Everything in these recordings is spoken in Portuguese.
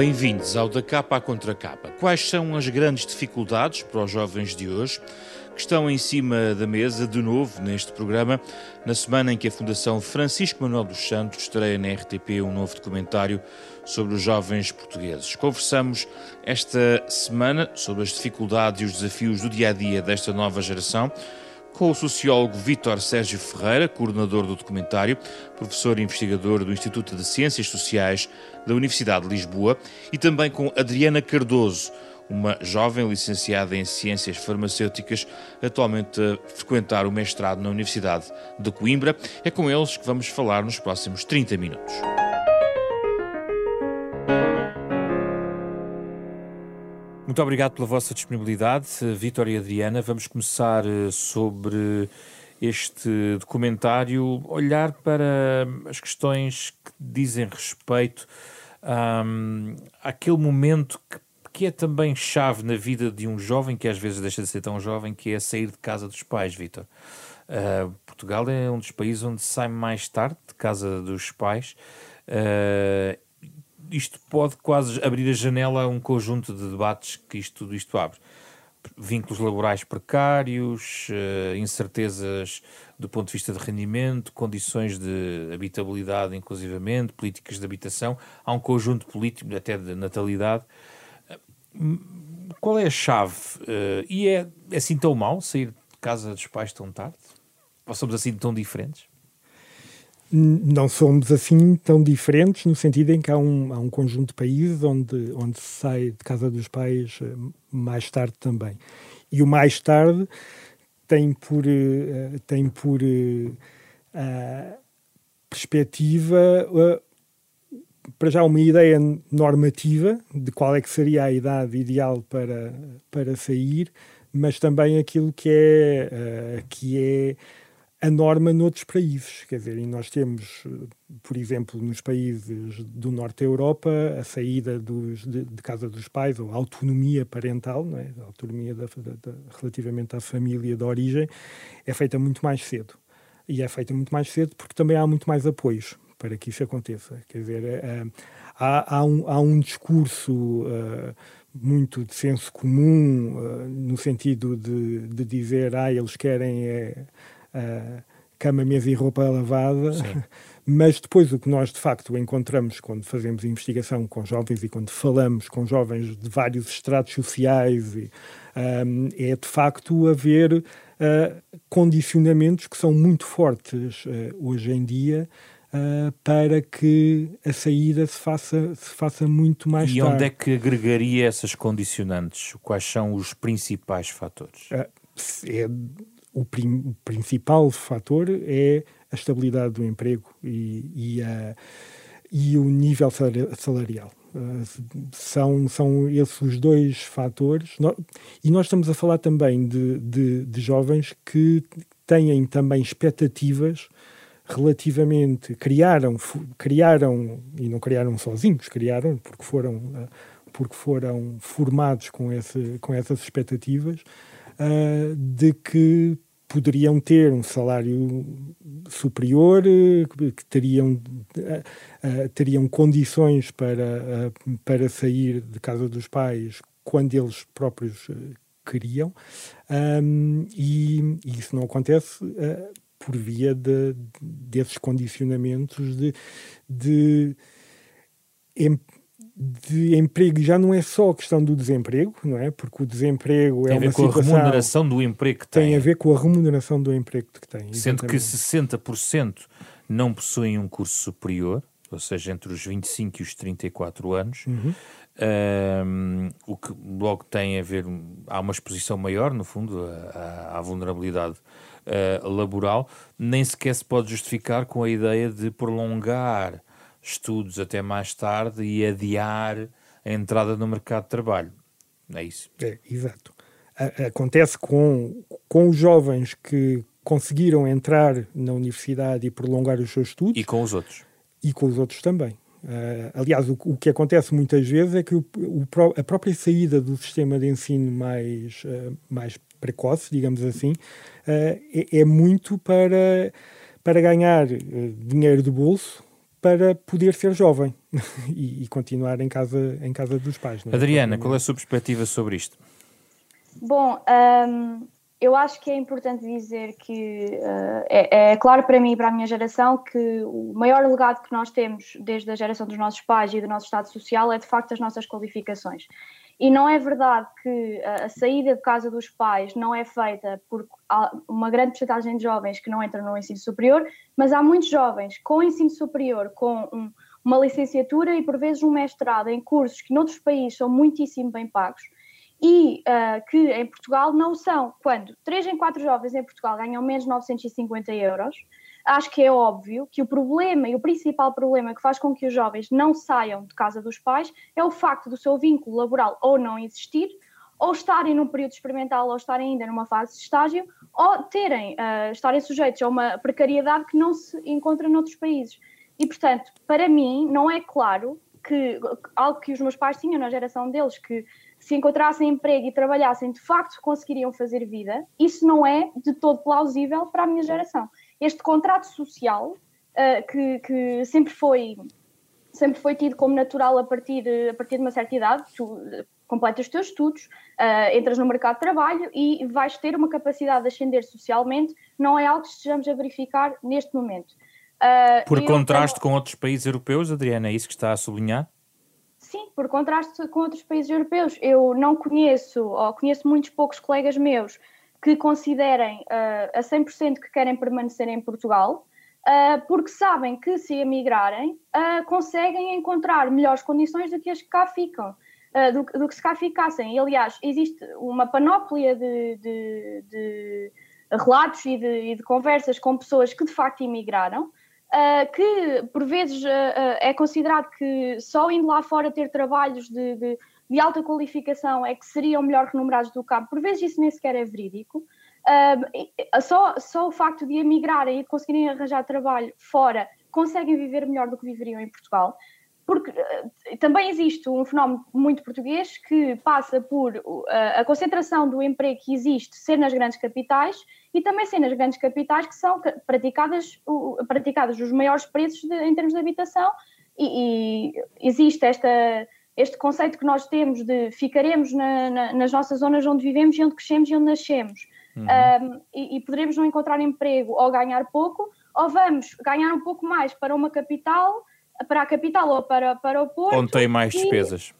Bem-vindos ao Da Capa à Contra Capa. Quais são as grandes dificuldades para os jovens de hoje que estão em cima da mesa, de novo, neste programa, na semana em que a Fundação Francisco Manuel dos Santos estreia na RTP um novo documentário sobre os jovens portugueses. Conversamos esta semana sobre as dificuldades e os desafios do dia a dia desta nova geração com o sociólogo Vítor Sérgio Ferreira, coordenador do documentário, professor e investigador do Instituto de Ciências Sociais da Universidade de Lisboa, e também com Adriana Cardoso, uma jovem licenciada em Ciências Farmacêuticas, atualmente a frequentar o mestrado na Universidade de Coimbra. É com eles que vamos falar nos próximos 30 minutos. Muito obrigado pela vossa disponibilidade, Vítor e Adriana. Vamos começar eh, sobre este documentário, olhar para as questões que dizem respeito um, àquele momento que, que é também chave na vida de um jovem, que às vezes deixa de ser tão jovem, que é sair de casa dos pais, Vítor. Uh, Portugal é um dos países onde sai mais tarde de casa dos pais. Uh, isto pode quase abrir a janela a um conjunto de debates que isto, tudo isto abre. Vínculos laborais precários, uh, incertezas do ponto de vista de rendimento, condições de habitabilidade, inclusivamente, políticas de habitação. Há um conjunto político, até de natalidade. Qual é a chave? Uh, e é, é assim tão mal sair de casa dos pais tão tarde? Ou somos assim tão diferentes? Não somos assim tão diferentes no sentido em que há um, há um conjunto de países onde, onde se sai de casa dos pais eh, mais tarde também. E o mais tarde tem por, uh, tem por uh, perspectiva para já uma ideia normativa de qual é que seria a idade ideal para, para sair, mas também aquilo que é, que é a norma noutros países. Quer dizer, e nós temos, por exemplo, nos países do norte da Europa, a saída dos, de, de, casa dos pais, ou a autonomia parental, não é? a autonomia da, da, relativamente à família de origem, é feita muito mais cedo. E é feita muito mais cedo porque também há muito mais apoios para que isso aconteça. Quer dizer, é, há, há, um, há um discurso. Uh, muito de senso comum, uh, no sentido de, de dizer, ah, eles querem é, uh, cama, mesa e roupa lavada. Sim. Mas depois o que nós de facto encontramos quando fazemos investigação com jovens e quando falamos com jovens de vários estratos sociais e, um, é de facto haver uh, condicionamentos que são muito fortes uh, hoje em dia uh, para que a saída se faça, se faça muito mais e tarde. E onde é que agregaria essas condicionantes? Quais são os principais fatores? é o, prim, o principal fator é a estabilidade do emprego e, e, a, e o nível salarial. Uh, são, são esses os dois fatores. E nós estamos a falar também de, de, de, jovens que têm também expectativas relativamente. Criaram, criaram, e não criaram sozinhos, criaram porque foram, uh, porque foram formados com, esse, com essas expectativas uh, de que poderiam ter um salário superior, que teriam, uh, teriam condições para, para sair de casa dos pais quando eles próprios queriam, um, e, isso não acontece por via de, desses condicionamentos de, de de emprego já não é só a questão do desemprego, não é? Porque o desemprego tem é uma situação... Tem a ver com a remuneração do emprego que tem. Tem a ver com a remuneração do emprego que tem. Sendo que 60% não possuem um curso superior, ou seja, entre os 25 e os 34 anos, uhum. um, o que logo tem a ver, há uma exposição maior, no fundo, à, à vulnerabilidade uh, laboral, nem sequer se pode justificar com a ideia de prolongar estudos até mais tarde e adiar a entrada no mercado de trabalho. É isso. É, exato. Acontece com, com os jovens que conseguiram entrar na universidade e prolongar os seus estudos. E com os outros. E com os outros também. Uh, aliás, o, o, que acontece muitas vezes é que o, o, a própria saída do sistema de ensino mais, uh, mais precoce, digamos assim, uh, é, é, muito para, para ganhar dinheiro do bolso para poder ser jovem e, e, continuar em casa, em casa dos pais. É? Adriana, qual é a sua perspectiva sobre isto? Bom, um, eu acho que é importante dizer que uh, é, é, claro para mim e para a minha geração que o maior legado que nós temos desde a geração dos nossos pais e do nosso estado social é de facto as nossas qualificações. E não é verdade que a saída de casa dos pais não é feita por uma grande porcentagem de jovens que não entram no ensino superior, mas há muitos jovens com ensino superior, com um, uma licenciatura e por vezes um mestrado em cursos que noutros países são muitíssimo bem pagos e uh, que em Portugal não são. Quando 3 em 4 jovens em Portugal ganham menos de 950 euros, acho que é óbvio que o problema e o principal problema que faz com que os jovens não saiam de casa dos pais é o facto do seu vínculo laboral ou não existir, ou estarem num período experimental, ou estarem ainda numa fase de estágio, ou terem, uh, estarem sujeitos a uma precariedade que não se encontra noutros países. E, portanto, para mim, não é claro que algo que os meus pais tinham na geração deles, que se encontrassem emprego e trabalhassem, de facto conseguiriam fazer vida, isso não é de todo plausível para a minha geração. Este contrato social, uh, que, que, sempre foi sempre foi tido como natural a partir, a partir de uma certa idade, tu completas os teus estudos, uh, entras no mercado de trabalho e vais ter uma capacidade de ascender socialmente, não é algo que estejamos a verificar neste momento. Uh, Por contraste tenho... com outros países europeus, Adriana, é isso que está a sublinhar? Sim, por contraste com outros países europeus. Eu não conheço, ou conheço muitos poucos colegas meus que considerem uh, a 100% que querem permanecer em Portugal, uh, porque sabem que se emigrarem uh, conseguem encontrar melhores condições do que as que cá ficam, do, do, que se cá ficassem. E, aliás, existe uma panóplia de, de, de relatos e de, e de, conversas com pessoas que de facto emigraram que por vezes é considerado que só indo lá fora ter trabalhos de, de, alta qualificação é que seriam melhor remunerados do campo, por vezes isso nem sequer é verídico. só, só o facto de emigrarem e de conseguirem arranjar trabalho fora conseguem viver melhor do que viveriam em Portugal porque uh, também existe um fenómeno muito português que passa por uh, a concentração do emprego que existe ser nas grandes capitais e também ser nas grandes capitais que são praticadas, uh, praticadas os maiores preços de, em termos de habitação e, e, existe esta, este conceito que nós temos de ficaremos na, na, nas nossas zonas onde vivemos e onde crescemos e onde nascemos uhum. um, e, e poderemos não encontrar emprego ou ganhar pouco ou vamos ganhar um pouco mais para uma capital para a capital ou para, para o Porto. Onde tem mais despesas.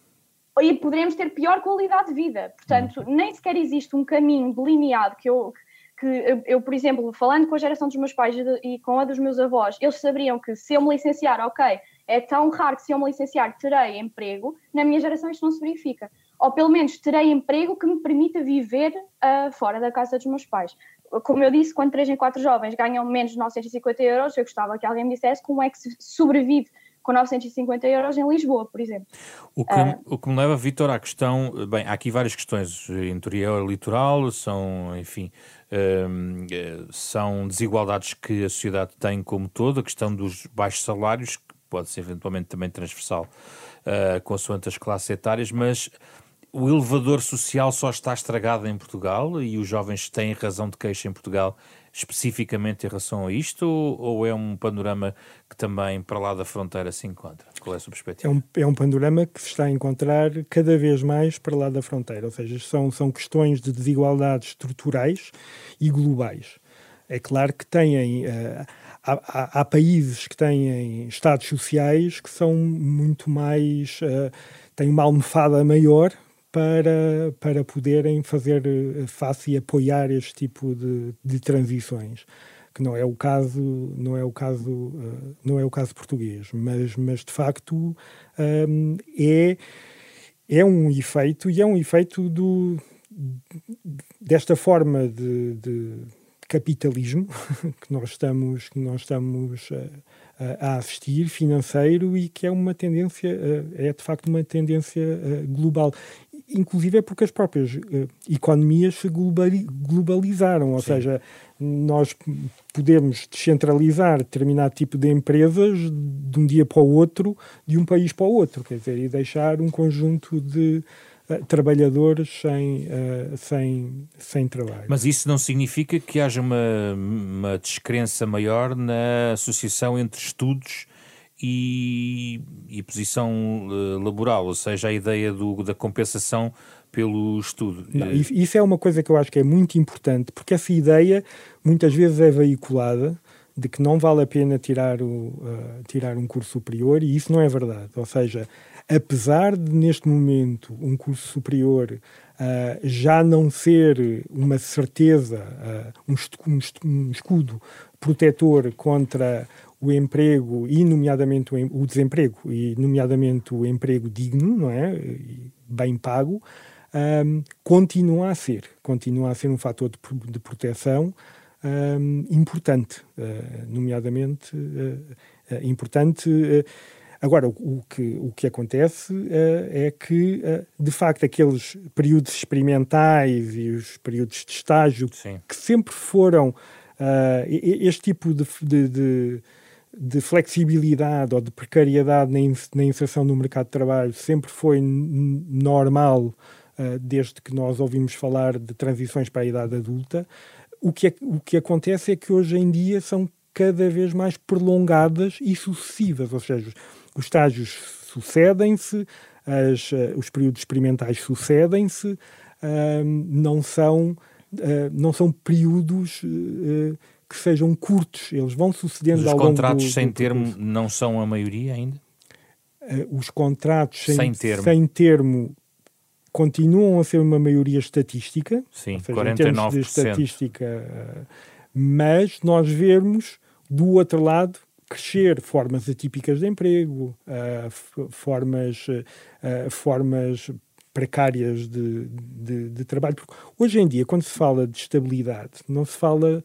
E, e poderemos ter pior qualidade de vida. Portanto, hum. nem sequer existe um caminho delineado que eu, que eu, por exemplo, falando com a geração dos meus pais e com a dos meus avós, eles saberiam que se eu me licenciar, ok, é tão raro que se eu me licenciar terei emprego, na minha geração isto não se verifica. Ou pelo menos terei emprego que me permita viver uh, fora da casa dos meus pais. Como eu disse, quando 3 em 4 jovens ganham menos de 950 euros, eu gostava que alguém me dissesse como é que se sobrevive com 950 euros em Lisboa, por exemplo. O que, uh, o que me leva, Vitor, à questão, bem, há aqui várias questões, interior, litoral, são, enfim, um, são desigualdades que a sociedade tem como todo, a questão dos baixos salários, que pode ser eventualmente também transversal uh, consoante as classes etárias, mas o elevador social só está estragado em Portugal e os jovens têm razão de queixa em Portugal especificamente em relação a isto ou é um panorama que também para lá da fronteira se encontra? Qual é a sua perspectiva? É um, é um panorama que se está a encontrar cada vez mais para lá da fronteira, ou seja, são, são questões de desigualdades estruturais e globais. É claro que têm. Uh, há, há, há, países que têm estados sociais que são muito mais. Uh, têm uma almofada maior para, para poderem fazer eh, face e apoiar este tipo de, de transições que não é o caso não é o caso uh, não é o caso português. Mas mas de facto ehm, é é um efeito e é um efeito do desta forma de, de capitalismo que nós estamos que nós estamos a assistir financeiro e que é uma tendência eh, é de facto uma tendência global inclusive é porque as próprias uh, economias se globalizaram, ou Sim. seja, nós podemos descentralizar determinado tipo de empresas de um dia para o outro, de um país para o outro, quer dizer, e deixar um conjunto de uh, trabalhadores sem, uh, sem, sem trabalho. Mas isso não significa que haja uma, uma descrença maior na associação entre estudos e, e posição uh, laboral, ou seja, a ideia do, da compensação pelo estudo. Não, isso é uma coisa que eu acho que é muito importante, porque essa ideia muitas vezes é veiculada de que não vale a pena tirar, o, uh, tirar um curso superior e isso não é verdade. Ou seja, apesar de neste momento um curso superior uh, já não ser uma certeza, uh, um, escudo protetor contra o emprego e nomeadamente o, o, desemprego e nomeadamente o emprego digno, não é, bem pago, um, continua a ser, continua a ser um fator de, de proteção um, importante, uh, nomeadamente uh, uh, importante. Agora, o, o, que, o que acontece é que, de facto, aqueles períodos experimentais e os períodos de estágio Sim. que sempre foram este tipo de, de, de de flexibilidade ou de precariedade na, inserção no mercado de trabalho sempre foi normal desde que nós ouvimos falar de transições para a idade adulta. O que, é, o que acontece é que hoje em dia são cada vez mais prolongadas e sucessivas, ou seja, os estágios sucedem-se, uh, os períodos experimentais sucedem-se, uh, não, são, não são períodos que sejam curtos, eles vão sucedendo ao longo Os contratos sem do termo não são a maioria ainda? os contratos sem, sem termo. sem termo continuam a ser uma maioria estatística, Sim, seja, 49%. em termos de estatística, eh, mas nós vemos do outro lado crescer formas atípicas de emprego, uh, formas, uh, formas precárias de, de, de, trabalho. Porque hoje em dia, quando se fala de estabilidade, não se fala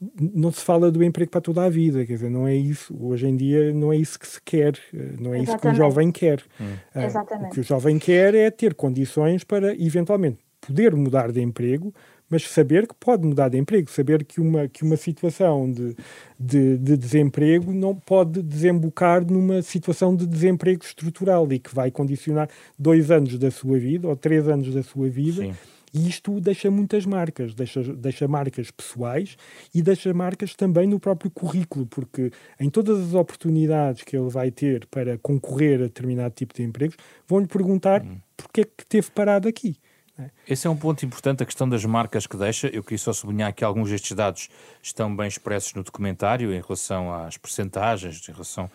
não se fala do emprego para toda a vida, quer dizer, não é isso. Hoje em dia não é isso que se quer, eh, não é Exatamente. isso que o jovem quer. Hum. Uh, o que o jovem quer é ter condições para, eventualmente, poder mudar de emprego, mas saber que pode mudar de emprego, saber que uma, que uma situação de, de, de, desemprego não pode desembocar numa situação de desemprego estrutural e que vai condicionar dois anos da sua vida ou três anos da sua vida. Sim e isto deixa muitas marcas, deixa, deixa marcas pessoais e deixa marcas também no próprio currículo, porque em todas as oportunidades que ele vai ter para concorrer a determinado tipo de empregos, vão-lhe perguntar hum. porque é que teve parado aqui. É? Esse é um ponto importante, a questão das marcas que deixa. Eu queria só sublinhar que alguns destes dados estão bem expressos no documentário em relação às percentagens, em relação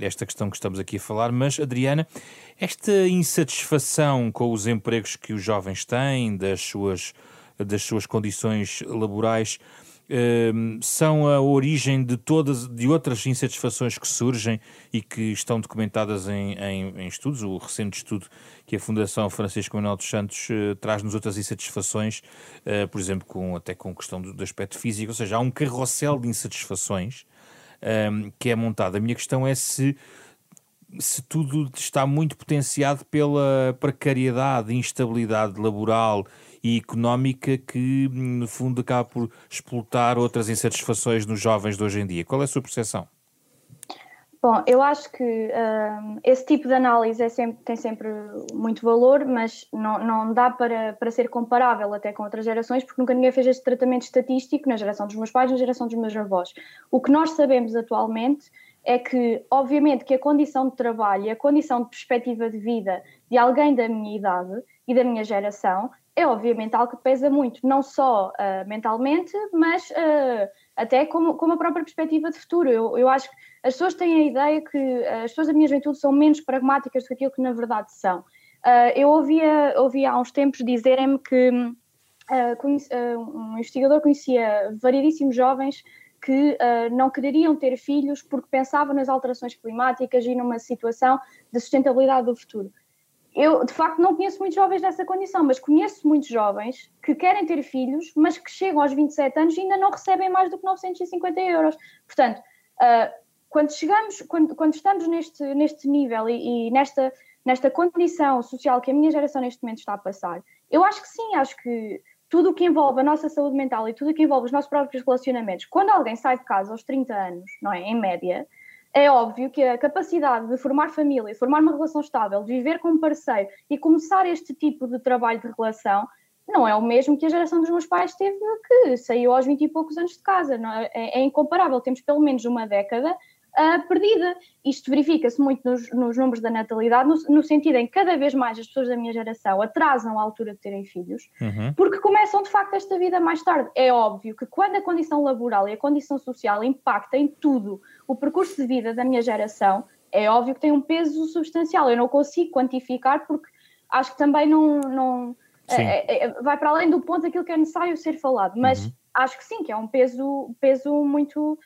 esta questão que estamos aqui a falar. Mas, Adriana, esta insatisfação com os empregos que os jovens têm, das suas, das suas condições laborais, Ehm, são a origem de todas de outras insatisfações que surgem e que estão documentadas em, em, em estudos. O recente estudo que a Fundação Francisco Manuel dos Santos uh, traz-nos outras insatisfações, por exemplo, com, até com a questão do, do, aspecto físico, ou seja, há um carrossel de insatisfações um, ehm, que é montado. A minha questão é se se tudo está muito potenciado pela precariedade, instabilidade laboral e económica que, no fundo, acaba por explotar outras insatisfações nos jovens de hoje em dia. Qual é a sua percepção? Bom, eu acho que um, esse tipo de análise é sempre, tem sempre muito valor, mas não, não dá para, para ser comparável até com outras gerações, porque nunca ninguém fez este tratamento estatístico na geração dos meus pais, na geração dos meus avós. O que nós sabemos atualmente é que, obviamente, que a condição de trabalho e a condição de perspectiva de vida de alguém da minha idade e da minha geração é obviamente algo que pesa muito, não só uh, mentalmente, mas uh, até como, como a própria perspectiva de futuro. Eu, eu acho que as pessoas têm a ideia que as pessoas da minha juventude são menos pragmáticas do que aquilo que na verdade são. Uh, eu ouvia, ouvia há uns tempos dizerem-me que um investigador conhecia variedíssimos jovens que não queriam ter filhos porque pensavam nas alterações climáticas e numa situação de sustentabilidade do futuro eu de facto não conheço muitos jovens nessa condição, mas conheço muitos jovens que querem ter filhos, mas que chegam aos 27 anos e ainda não recebem mais do que 950 euros. Portanto, uh, quando chegamos, quando, quando, estamos neste, neste nível e, e, nesta, nesta condição social que a minha geração neste momento está a passar, eu acho que sim, acho que tudo o que envolve a nossa saúde mental e tudo o que envolve os nossos próprios relacionamentos, quando alguém sai de casa aos 30 anos, não é? Em média, é óbvio que a capacidade de formar família, formar uma relação estável, de viver com um parceiro e começar este tipo de trabalho de relação não é o mesmo que a geração dos meus pais teve que saiu aos 20 e poucos anos de casa. É? é? É, incomparável. Temos pelo menos uma década uh, perdida. Isto verifica-se muito nos, nos, números da natalidade, no, no, sentido em que cada vez mais as pessoas da minha geração atrasam a altura de terem filhos, uhum. porque começam de facto esta vida mais tarde. É óbvio que quando a condição laboral e a condição social impactam em tudo o percurso de vida da minha geração, é óbvio que tem um peso substancial. Eu não consigo quantificar porque acho que também não, não é, é, é, vai para além do ponto daquilo que é necessário ser falado, mas uhum. acho que sim, que é um peso, peso muito.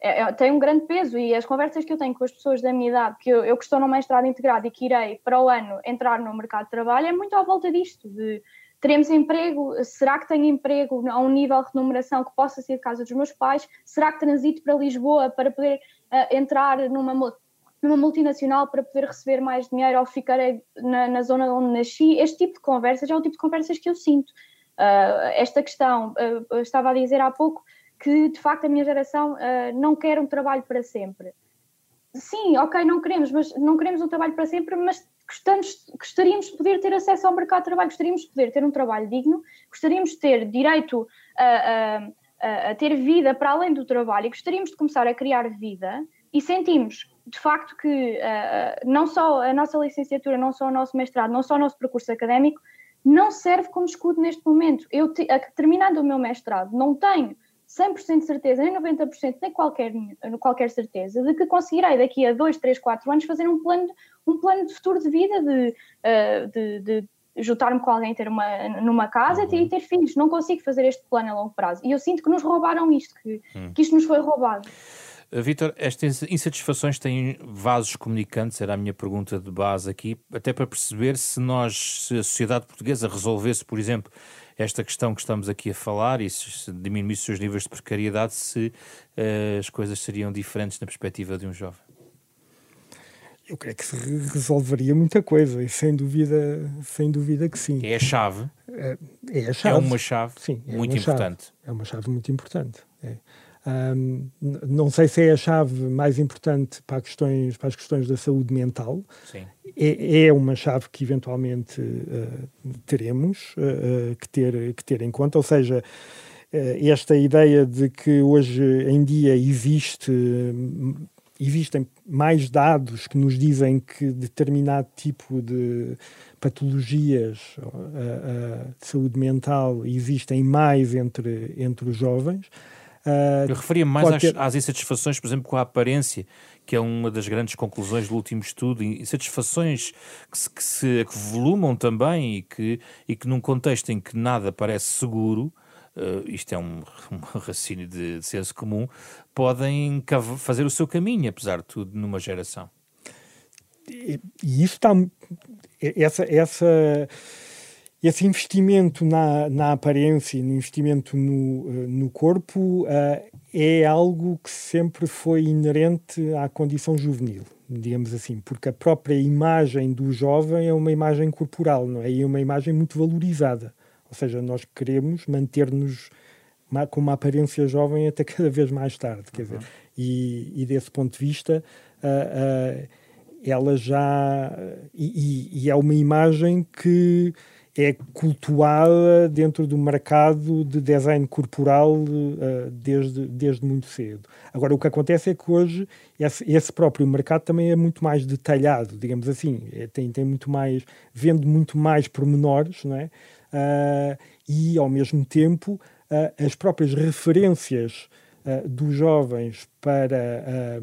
É, é, tem um grande peso e as conversas que eu tenho com as pessoas da minha idade, que eu, eu que estou no mestrado integrado e que irei para o ano entrar no mercado de trabalho, é muito à volta disto, de teremos emprego, será que tenho emprego a um nível de remuneração que possa ser casa dos meus pais, será que transito para Lisboa para poder uh, entrar numa numa multinacional para poder receber mais dinheiro ou ficar na, na, zona onde nasci. Este tipo de conversas é o tipo de conversas que eu sinto. Uh, esta questão, uh, estava a dizer há pouco que de facto a minha geração não quer um trabalho para sempre. Sim, ok, não queremos, mas não queremos um trabalho para sempre, mas gostamos, gostaríamos de poder ter acesso ao mercado de trabalho, gostaríamos de poder ter um trabalho digno, gostaríamos de ter direito a, a, a ter vida para além do trabalho e gostaríamos de começar a criar vida e sentimos de facto que uh, não só a nossa licenciatura, não só o nosso mestrado, não só o nosso percurso académico, não serve como escudo neste momento. Eu, te, terminando o meu mestrado, não tenho 100% de certeza, nem 90%, nem qualquer, qualquer certeza de que conseguirei daqui a 2, 3, 4 anos fazer um plano, um plano de futuro de vida, de, uh, de, de juntar-me com alguém ter uma, numa casa uhum. e ter filhos. Não consigo fazer este plano a longo prazo. E eu sinto que nos roubaram isto, que, uhum. que isto nos foi roubado. Eh, Vitor, estas insatisfações têm vasos comunicantes, era a minha pergunta de base aqui, até para perceber se nós, se a sociedade portuguesa resolvesse, por exemplo, esta questão que estamos aqui a falar e se diminuísse os níveis de precariedade, se uh, as coisas seriam diferentes na perspectiva de um jovem. Eu creio que se resolveria muita coisa e sem dúvida, sem dúvida que sim. É a chave. É, é a chave. É uma chave sim, é muito importante. Chave. É uma chave muito importante. É. Um, não sei se é a chave mais importante para, questões, para as questões da saúde mental. É, é, uma chave que eventualmente uh, teremos uh, que, ter, que ter em conta, ou seja, uh, esta ideia de que hoje em dia existe, existem mais dados que nos dizem que determinado tipo de patologias de saúde mental existem mais entre, entre os jovens. Uh, Eu referia-me mais às, ter... às, insatisfações, por exemplo, com a aparência, que é uma das grandes conclusões do último estudo, insatisfações que se, que se que volumam também e que, e que num contexto em que nada parece seguro, uh, isto é um, um raciocínio de, de senso comum, podem fazer o seu caminho, apesar de tudo, numa geração. E, e isso está. Essa. essa esse investimento na, na aparência, no investimento no, eh, no corpo, uh, é algo que sempre foi inerente à condição juvenil, digamos assim, porque a própria imagem do jovem é uma imagem corporal, não é? E é uma imagem muito valorizada. Ou seja, nós queremos manter-nos com uma aparência jovem até cada vez mais tarde, quer uhum. dizer, e, e, desse ponto de vista, uh, uh, ela já. E, e, é uma imagem que é cultuada dentro do mercado de design corporal uh, desde, desde muito cedo. Agora, o que acontece é que hoje esse, esse próprio mercado também é muito mais detalhado, digamos assim, é, tem, tem muito mais, vende muito mais pormenores, não é? Uh, e, ao mesmo tempo, uh, as próprias referências dos jovens para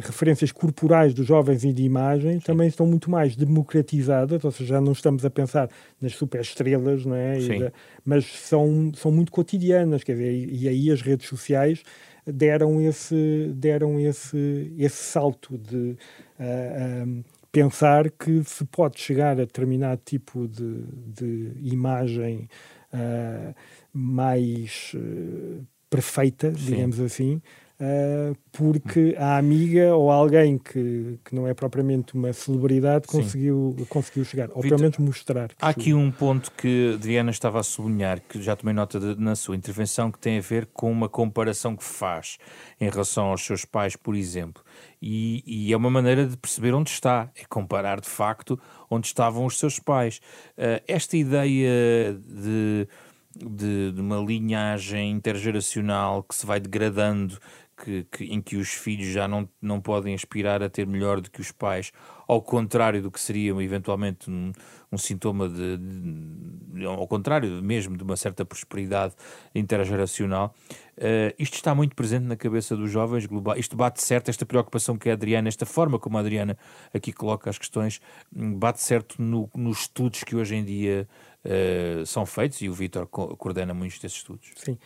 referências corporais dos jovens e de imagem também estão muito mais democratizadas, ou seja, já não estamos a pensar nas superestrelas, não é? Da, mas são, são muito cotidianas, quer dizer, e, e, aí as redes sociais deram esse, deram esse, esse salto de uh, um, pensar que se pode chegar a determinado tipo de, de imagem uh, mais uh, perfeita, digamos Sim. assim, Uh, porque a amiga ou alguém que, que não é propriamente uma celebridade conseguiu, conseguiu chegar, ou pelo menos mostrar. há aqui um ponto que Diana estava a sublinhar, que já tomei nota de, na sua intervenção, que tem a ver com uma comparação que faz em relação aos seus pais, por exemplo. E, e é uma maneira de perceber onde está, é comparar de facto onde estavam os seus pais. Uh, esta ideia de de, de, uma linhagem intergeracional que se vai degradando, que, que, em que os filhos já não, não podem aspirar a ter melhor do que os pais, ao contrário do que seria eventualmente um, um sintoma de, de, ao contrário mesmo de uma certa prosperidade intergeracional. Uh, isto está muito presente na cabeça dos jovens globais. Isto bate certo, esta preocupação que a Adriana, esta forma como a Adriana aqui coloca as questões, hum, bate certo no, nos estudos que hoje em dia uh, são feitos e o Vítor coordena muitos desses estudos. Sim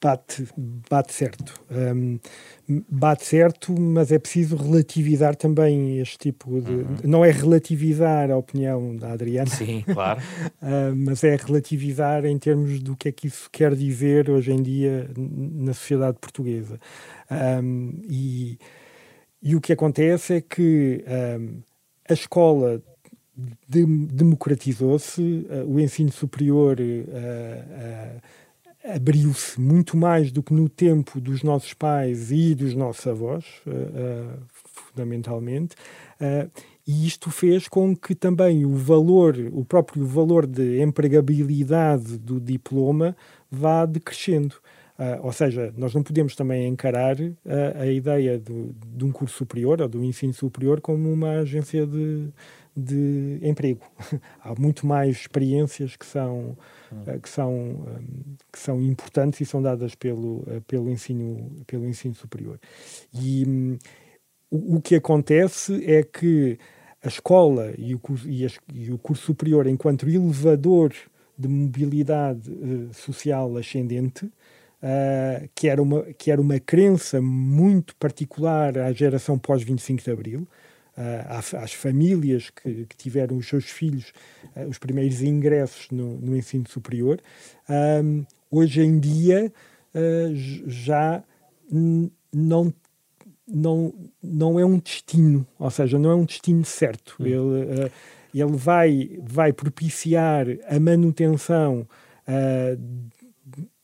bate, bate certo. Um, bate certo, mas é preciso relativizar também este tipo de. Uhum. Não é relativizar a opinião da Adriana. Sim, claro. uh, mas é relativizar em termos do que é que isso quer dizer hoje em dia na sociedade portuguesa. Um, e, e o que acontece é que um, a escola de, democratizou-se, uh, o ensino superior. Uh, uh, abriu-se muito mais do que no tempo dos nossos pais e dos nossos avós, uh, uh, fundamentalmente, uh, e isto fez com que também o valor, o próprio valor de empregabilidade do diploma vá decrescendo. ou seja, nós não podemos também encarar a ideia de, de um curso superior ou do ensino superior como uma agência de, de emprego. Há muito mais experiências que são. Que são, hum, que são importantes e são dadas pelo, eh, pelo, ensino, pelo ensino superior. E um, o, o, que acontece é que a escola e o, e, as, e o curso superior, enquanto elevador de mobilidade uh, social ascendente, uh, que, era uma, que era uma crença muito particular à geração pós-25 de Abril, às, famílias que, que, tiveram os seus filhos uh, os primeiros ingressos no, no ensino superior. Um, hoje em dia uh, já não não, não é um destino, ou seja, não é um destino certo. Hum. Ele, uh, ele vai, vai propiciar a manutenção uh,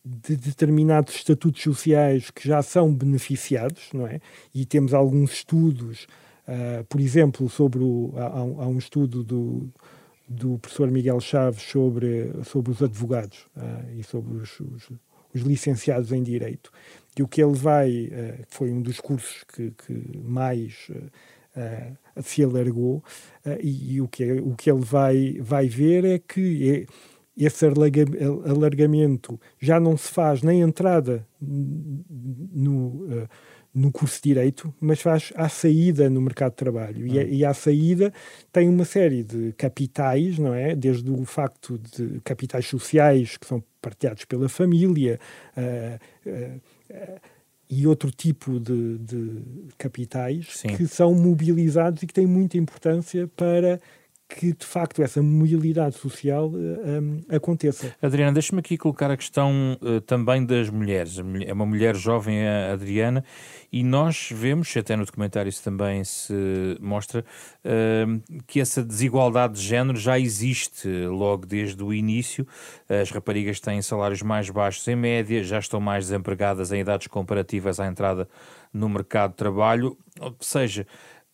de determinados estatutos sociais que já são beneficiados, não é? E temos alguns estudos Uh, por exemplo, sobre o, há, há, um estudo do, do professor Miguel Chaves sobre, sobre os advogados uh, e sobre os, os, os, licenciados em Direito. E o que ele vai, uh, foi um dos cursos que, que mais se alargou, e, e, o, que, o que ele vai, vai ver é que é, esse alargamento já não se faz nem entrada no no curso de Direito, mas faz à saída no mercado de trabalho. E, hum. e à saída tem uma série de capitais, não é? Desde o facto de capitais sociais que são partilhados pela família uh, uh, e outro tipo de, de capitais Sim. que são mobilizados e que têm muita importância para que de facto essa mobilidade social eh, um, aconteça. Adriana, deixa-me aqui colocar a questão uh, também das mulheres. É uma mulher jovem, a Adriana, e nós vemos, até no documentário isso também se mostra, uh, que essa desigualdade de género já existe logo desde o início. As raparigas têm salários mais baixos em média, já estão mais desempregadas em idades comparativas à entrada no mercado de trabalho, ou seja,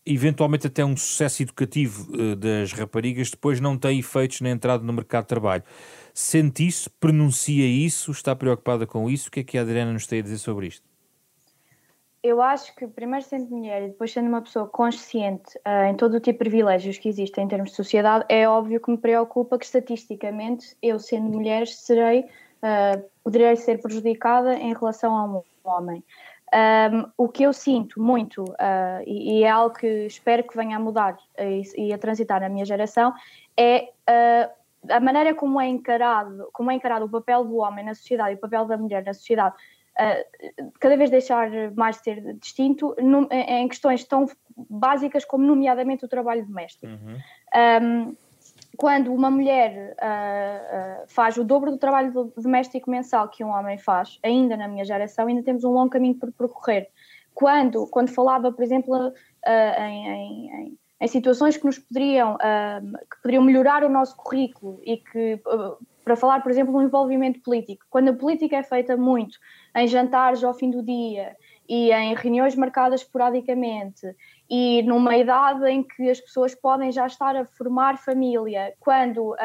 eventualmente até um sucesso educativo uh, das raparigas depois não tem efeitos na entrada no mercado de trabalho. Sente isso, pronuncia isso, está preocupada com isso? O que é que a Adriana nos tem a dizer sobre isto? Eu acho que, primeiro sendo mulher e depois sendo uma pessoa consciente uh, em todo o tipo de privilégios que existem em termos de sociedade, é óbvio que me preocupa que estatisticamente eu, sendo mulher, serei, uh, poderei ser prejudicada em relação a um homem. Um, o que eu sinto muito, uh, e, e, é algo que espero que venha a mudar e, e a transitar na minha geração, é uh, a maneira como é encarado, como é encarado o papel do homem na sociedade e o papel da mulher na sociedade, uh, cada vez deixar mais de ser distinto num, em questões tão básicas como, nomeadamente, o trabalho doméstico. Uhum. Um, quando uma mulher uh, uh, faz o dobro do trabalho doméstico mensal que um homem faz, ainda na minha geração, ainda temos um longo caminho por percorrer. Quando, quando falava, por exemplo, uh, em, em, em, situações que nos poderiam, que poderiam melhorar o nosso currículo e que, para falar, por exemplo, no envolvimento político, quando a política é feita muito em jantares ao fim do dia e em reuniões marcadas esporadicamente e numa idade em que as pessoas podem já estar a formar família, quando uh,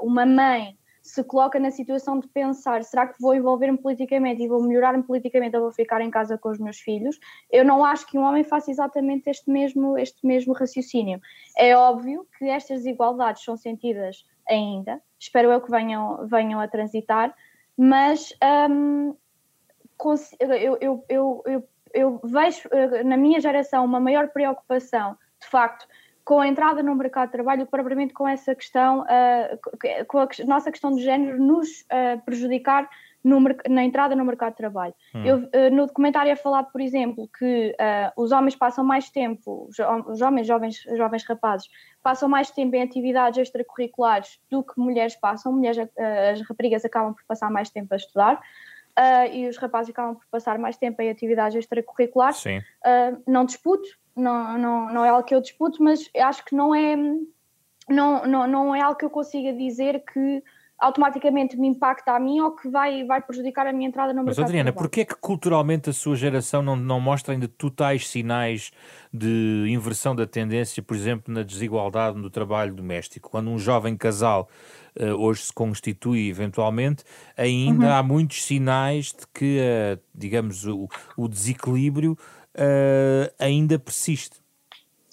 uma mãe se coloca na situação de pensar: será que vou envolver-me politicamente e vou melhorar-me politicamente ou vou ficar em casa com os meus filhos? Eu não acho que um homem faça exatamente este mesmo, este mesmo raciocínio. É óbvio que estas desigualdades são sentidas ainda, espero eu que venham, venham a transitar, mas hum, eu, eu, eu, eu, eu vejo eh, na minha geração uma maior preocupação, de facto, com a entrada no mercado de trabalho, propriamente com essa questão, uh, com a nossa questão de género nos uh, prejudicar no, na entrada no mercado de trabalho. Hum. Eu, uh, no documentário é falado, por exemplo, que os homens passam mais tempo, os homens, jovens, jovens rapazes, passam mais tempo em atividades extracurriculares do que mulheres passam, mulheres, as raparigas acabam por passar mais tempo a estudar. Uh, e os rapazes acabam por passar mais tempo em atividades extracurriculares. Sim. Uh, não disputo, não, não, não é algo que eu disputo, mas acho que não é, não, não, não é algo que eu consiga dizer que automaticamente me impacta a mim ou que vai, vai prejudicar a minha entrada no mercado. Mas Adriana, porquê é que culturalmente a sua geração não, não mostra ainda totais sinais de inversão da tendência, por exemplo, na desigualdade no trabalho doméstico? Quando um jovem casal uh, hoje se constitui eventualmente, ainda uhum. há muitos sinais de que, uh, digamos, o, o desequilíbrio uh, ainda persiste.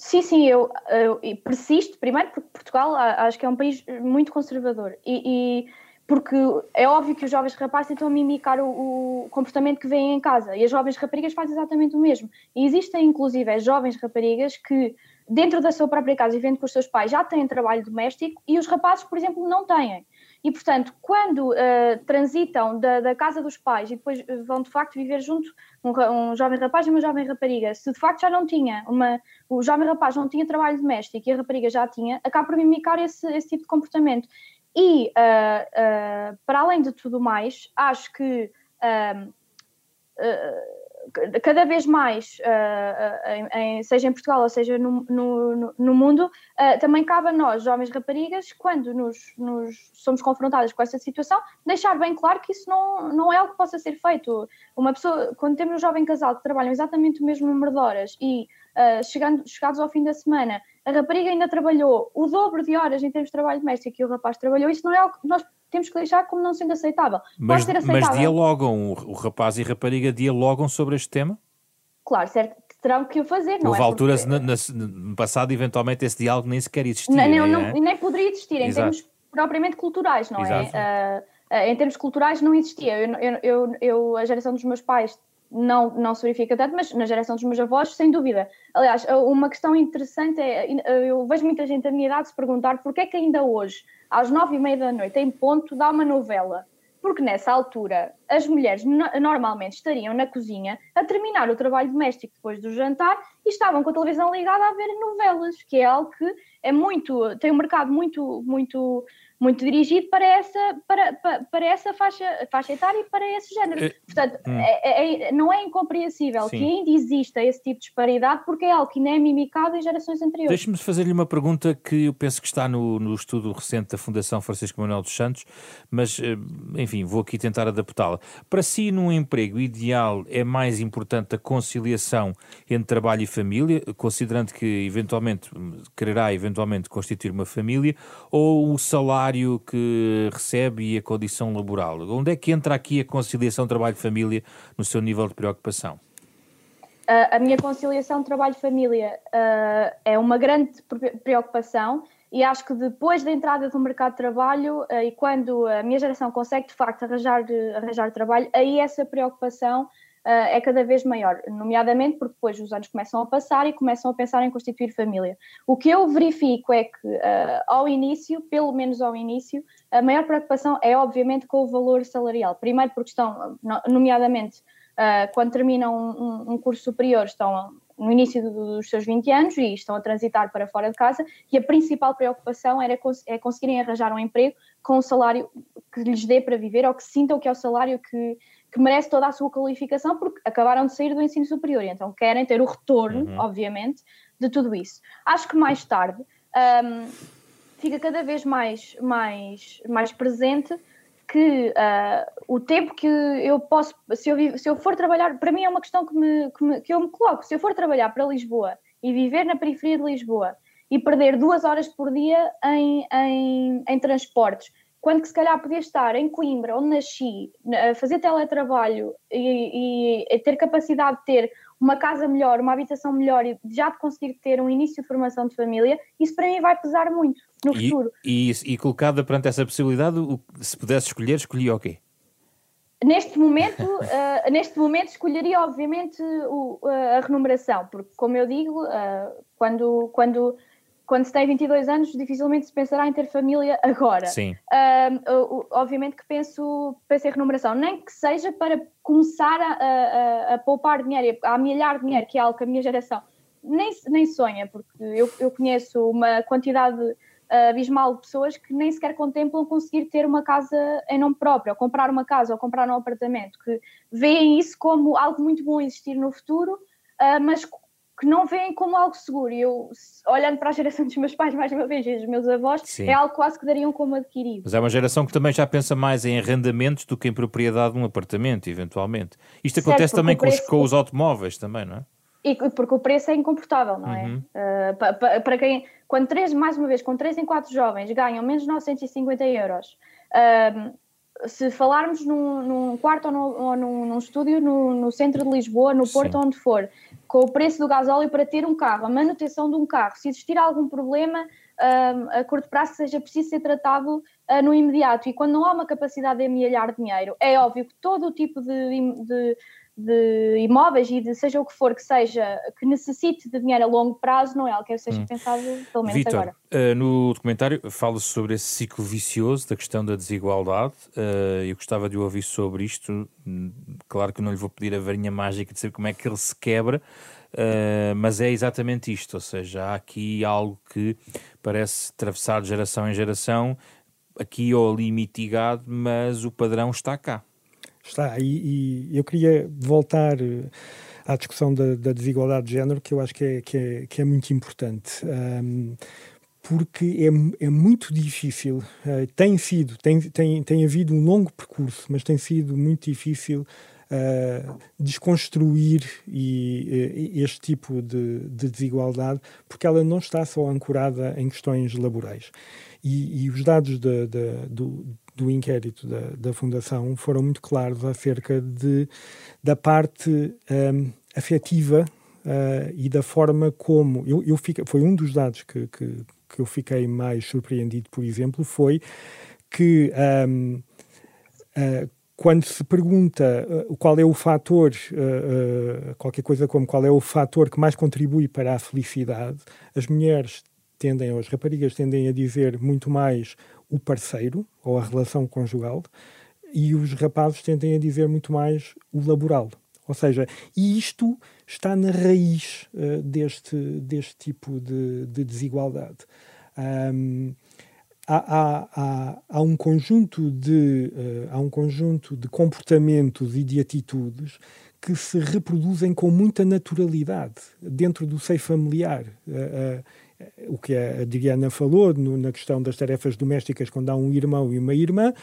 Sim, sim, eu, eu, persisto, primeiro porque Portugal acho que é um país muito conservador e, e porque é óbvio que os jovens rapazes tentam mimicar o, o, comportamento que vêm em casa e as jovens raparigas fazem exatamente o mesmo. E existem inclusive as jovens raparigas que dentro da sua própria casa e vendo com os seus pais já têm trabalho doméstico e os rapazes, por exemplo, não têm. E, portanto, quando uh, transitam da, da, casa dos pais e depois vão de facto viver junto um, um, jovem rapaz e uma jovem rapariga, se de facto já não tinha, uma, o jovem rapaz não tinha trabalho doméstico e a rapariga já tinha, acaba por mimicar esse, esse tipo de comportamento. E, uh, uh, para além de tudo mais, acho que cada vez mais, uh, em, seja em Portugal ou seja no, no, no mundo, uh, também cabe a nós, jovens raparigas, quando nos, nos, somos confrontadas com essa situação, deixar bem claro que isso não, não é algo que possa ser feito. Uma pessoa, quando temos um jovem casal que trabalham exatamente o mesmo número de horas e uh, chegando, chegados ao fim da semana, a rapariga ainda trabalhou o dobro de horas em termos de trabalho doméstico que o rapaz trabalhou, isso não é algo que nós temos que deixar como não sendo aceitável. Mas, aceitável. mas dialogam, o rapaz e a rapariga dialogam sobre este tema? Claro, certo, terão que o fazer, não Houve é? alturas porque... no passado, eventualmente, esse diálogo nem sequer existia. Não, não, não, é? nem poderia existir, em Exato. termos propriamente culturais, não é? Exato. é? Uh, uh, em termos culturais não existia. Eu, eu, eu, eu, a geração dos meus pais não, não se verifica tanto, mas na geração dos meus avós, sem dúvida. Aliás, uma questão interessante é, eu vejo muita gente da minha idade se perguntar porque é que ainda hoje às nove e meia da noite, em ponto, dá uma novela. Porque nessa altura as mulheres no normalmente estariam na cozinha a terminar o trabalho doméstico depois do jantar e estavam com a televisão ligada a ver novelas, que é algo que é muito, tem um mercado muito, muito muito dirigido para essa, para, para, para essa faixa, faixa etária e para esse género. É, Portanto, hum. é, é, é, não é incompreensível Sim. que ainda exista esse tipo de disparidade porque é algo que não é mimicado em gerações anteriores. Deixe-me fazer-lhe uma pergunta que eu penso que está no, no estudo recente da Fundação Francisco Manuel dos Santos, mas, eh, enfim, vou aqui tentar adaptá-la. Para si, num emprego ideal, é mais importante a conciliação entre trabalho e família, considerando que eventualmente quererá eventualmente constituir uma família, ou o salário salário que recebe e a condição laboral. Onde é que entra aqui a conciliação trabalho-família no seu nível de preocupação? A minha conciliação trabalho-família uh, é uma grande preocupação e acho que depois da entrada do mercado de trabalho uh, e quando a minha geração consegue de facto arranjar, arranjar trabalho, aí essa preocupação é cada vez maior, nomeadamente porque depois os anos começam a passar e começam a pensar em constituir família. O que eu verifico é que, uh, ao início, pelo menos ao início, a maior preocupação é obviamente com o valor salarial. Primeiro porque estão, nomeadamente, uh, quando terminam um, um, curso superior, estão no início dos seus 20 anos e estão a transitar para fora de casa e a principal preocupação era é conseguirem arranjar um emprego com um salário que lhes dê para viver ou que sintam que é o salário que, que merece toda a sua qualificação porque acabaram de sair do ensino superior, então querem ter o retorno, uhum. obviamente, de tudo isso. Acho que mais tarde um, fica cada vez mais, mais, mais presente que uh, o tempo que eu posso, se eu, se eu for trabalhar, para mim é uma questão que, me, que, me, que eu me coloco, se eu for trabalhar para Lisboa e viver na periferia de Lisboa e perder duas horas por dia em, em, em transportes, quando que se calhar podia estar em Coimbra, onde nasci, a fazer teletrabalho e, e, e ter capacidade de ter uma casa melhor, uma habitação melhor e já de conseguir ter um início de formação de família, isso para mim vai pesar muito no e, futuro. E, colocada perante essa possibilidade, se pudesse escolher, escolhia o quê? Neste momento, uh, neste momento escolheria obviamente o, uh, a remuneração, porque como eu digo, uh, quando, quando quando se tem 22 anos, dificilmente se pensará em ter família agora. Sim. Uh, obviamente que penso, penso em remuneração, nem que seja para começar a, a, a poupar dinheiro, a amelhar dinheiro, que é algo que a minha geração nem, nem sonha, porque eu, eu conheço uma quantidade abismal de pessoas que nem sequer contemplam conseguir ter uma casa em nome próprio, ou comprar uma casa, ou comprar um apartamento, que veem isso como algo muito bom existir no futuro, uh, mas que não veem como algo seguro. E eu, olhando para a geração dos meus pais, mais uma vez, e dos meus avós, Sim. é algo quase que dariam como adquirido. Mas é uma geração que também já pensa mais em arrendamentos do que em propriedade de um apartamento, eventualmente. Isto certo, acontece também com, preço... os, com os automóveis, também, não é? E porque o preço é incomportável, não é? Uhum. Uh, para, para, para, quem, quando três, mais uma vez, com 3 em 4 jovens ganham menos de 950 euros, uh, se falarmos num, num quarto ou, no, ou num, num, estúdio no, no, centro de Lisboa, no Porto, Sim. onde for, com o preço do gasóleo para ter um carro, a manutenção de um carro, se existir algum problema uh, a curto prazo, seja preciso ser tratado uh, no imediato. E quando não há uma capacidade de amealhar dinheiro, é óbvio que todo o tipo de, de de imóveis e de seja o que for que seja, que necessite de dinheiro a longo prazo, não é algo que seja hum. pensado, pelo menos Victor, agora. Uh, no documentário fala-se sobre esse ciclo vicioso da questão da desigualdade. Uh, eu gostava de ouvir sobre isto. Claro que não lhe vou pedir a varinha mágica de saber como é que ele se quebra, uh, mas é exatamente isto. Ou seja, há aqui algo que parece atravessar de geração em geração, aqui ou ali mitigado, mas o padrão está cá. Está, e, e eu queria voltar eh, à discussão da, da, desigualdade de género, que eu acho que é, que é, que é muito importante. Um, porque é, é muito difícil, uh, tem sido, tem, tem, tem havido um longo percurso, mas tem sido muito difícil uh, desconstruir e, este tipo de, de, desigualdade, porque ela não está só ancorada em questões laborais. E, e os dados de, de, do, do inquérito da, da Fundação foram muito claros acerca de, da parte um, afetiva uh, e da forma como. Eu, eu fico, foi um dos dados que, que, que, eu fiquei mais surpreendido, por exemplo, foi que. Um, uh, quando se pergunta uh, qual é o fator, qualquer coisa como qual é o fator que mais contribui para a felicidade, as mulheres tendem, ou as raparigas tendem a dizer muito mais o parceiro ou a relação conjugal e os rapazes tendem a dizer muito mais o laboral. Ou seja, e isto está na raiz uh, deste, deste tipo de, de desigualdade. Um, há, há, há, um conjunto de, uh, há um conjunto de comportamentos e de atitudes que se reproduzem com muita naturalidade dentro do seio familiar. Uh, o que a Diana falou no, na questão das tarefas domésticas, quando há um irmão e uma irmã,